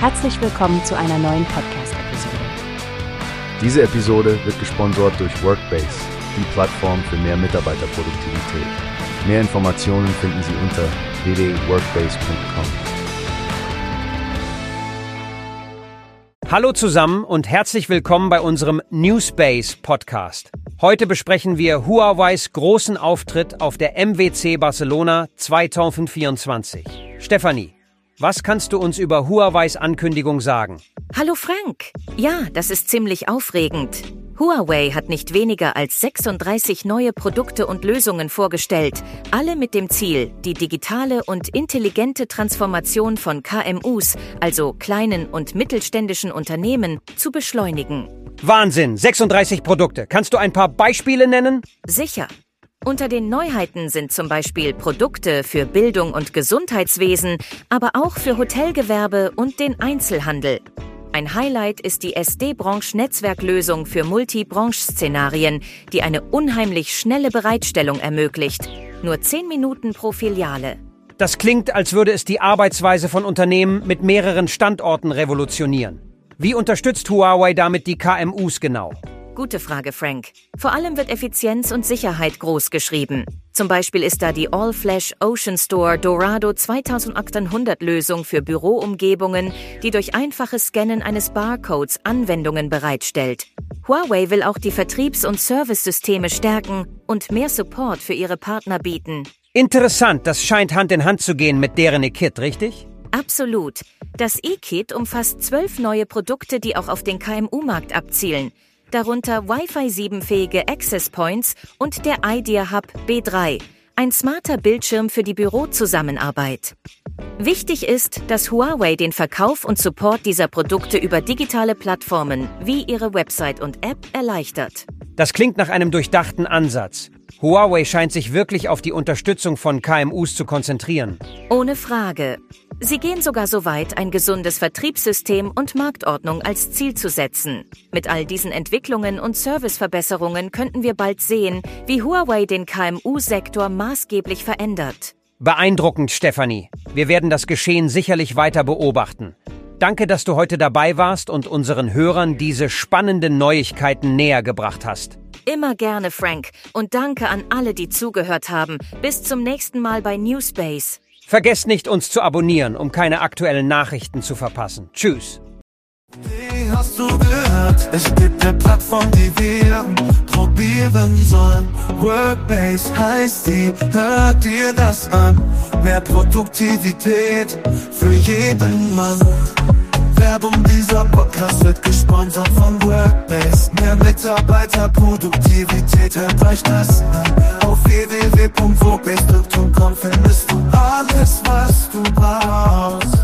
Herzlich willkommen zu einer neuen Podcast-Episode. Diese Episode wird gesponsert durch Workbase, die Plattform für mehr Mitarbeiterproduktivität. Mehr Informationen finden Sie unter www.workbase.com. Hallo zusammen und herzlich willkommen bei unserem Newspace Podcast. Heute besprechen wir Huaweis großen Auftritt auf der MWC Barcelona 2024. Stefanie, was kannst du uns über Huaweis Ankündigung sagen? Hallo Frank. Ja, das ist ziemlich aufregend. Huawei hat nicht weniger als 36 neue Produkte und Lösungen vorgestellt, alle mit dem Ziel, die digitale und intelligente Transformation von KMUs, also kleinen und mittelständischen Unternehmen, zu beschleunigen. Wahnsinn, 36 Produkte. Kannst du ein paar Beispiele nennen? Sicher. Unter den Neuheiten sind zum Beispiel Produkte für Bildung und Gesundheitswesen, aber auch für Hotelgewerbe und den Einzelhandel. Ein Highlight ist die SD-Branche-Netzwerklösung für Multi-Branche-Szenarien, die eine unheimlich schnelle Bereitstellung ermöglicht. Nur 10 Minuten pro Filiale. Das klingt, als würde es die Arbeitsweise von Unternehmen mit mehreren Standorten revolutionieren. Wie unterstützt Huawei damit die KMUs genau? Gute Frage, Frank. Vor allem wird Effizienz und Sicherheit groß geschrieben. Zum Beispiel ist da die All-Flash Ocean Store Dorado 2800 Lösung für Büroumgebungen, die durch einfaches Scannen eines Barcodes Anwendungen bereitstellt. Huawei will auch die Vertriebs- und Servicesysteme stärken und mehr Support für ihre Partner bieten. Interessant, das scheint Hand in Hand zu gehen mit deren E-Kit, richtig? Absolut. Das E-Kit umfasst zwölf neue Produkte, die auch auf den KMU-Markt abzielen darunter Wi-Fi 7-fähige Access Points und der Idea Hub B3, ein smarter Bildschirm für die Bürozusammenarbeit. Wichtig ist, dass Huawei den Verkauf und Support dieser Produkte über digitale Plattformen wie ihre Website und App erleichtert. Das klingt nach einem durchdachten Ansatz. Huawei scheint sich wirklich auf die Unterstützung von KMUs zu konzentrieren. Ohne Frage. Sie gehen sogar so weit, ein gesundes Vertriebssystem und Marktordnung als Ziel zu setzen. Mit all diesen Entwicklungen und Serviceverbesserungen könnten wir bald sehen, wie Huawei den KMU-Sektor maßgeblich verändert. Beeindruckend, Stefanie. Wir werden das Geschehen sicherlich weiter beobachten. Danke, dass du heute dabei warst und unseren Hörern diese spannenden Neuigkeiten näher gebracht hast. Immer gerne, Frank. Und danke an alle, die zugehört haben. Bis zum nächsten Mal bei Newspace. Vergesst nicht, uns zu abonnieren, um keine aktuellen Nachrichten zu verpassen. Tschüss. Wie hast du gehört? Es gibt eine Plattform, die wir probieren sollen. Workbase heißt die, hört dir das an. Mehr Produktivität für jeden Mann. Werbung, dieser Podcast wird gesponsert von Workbase. Mehr Mitarbeiterproduktivität, hört euch das an. Drehpunkt, wo Bedeutung kommt, findest du alles, was du brauchst.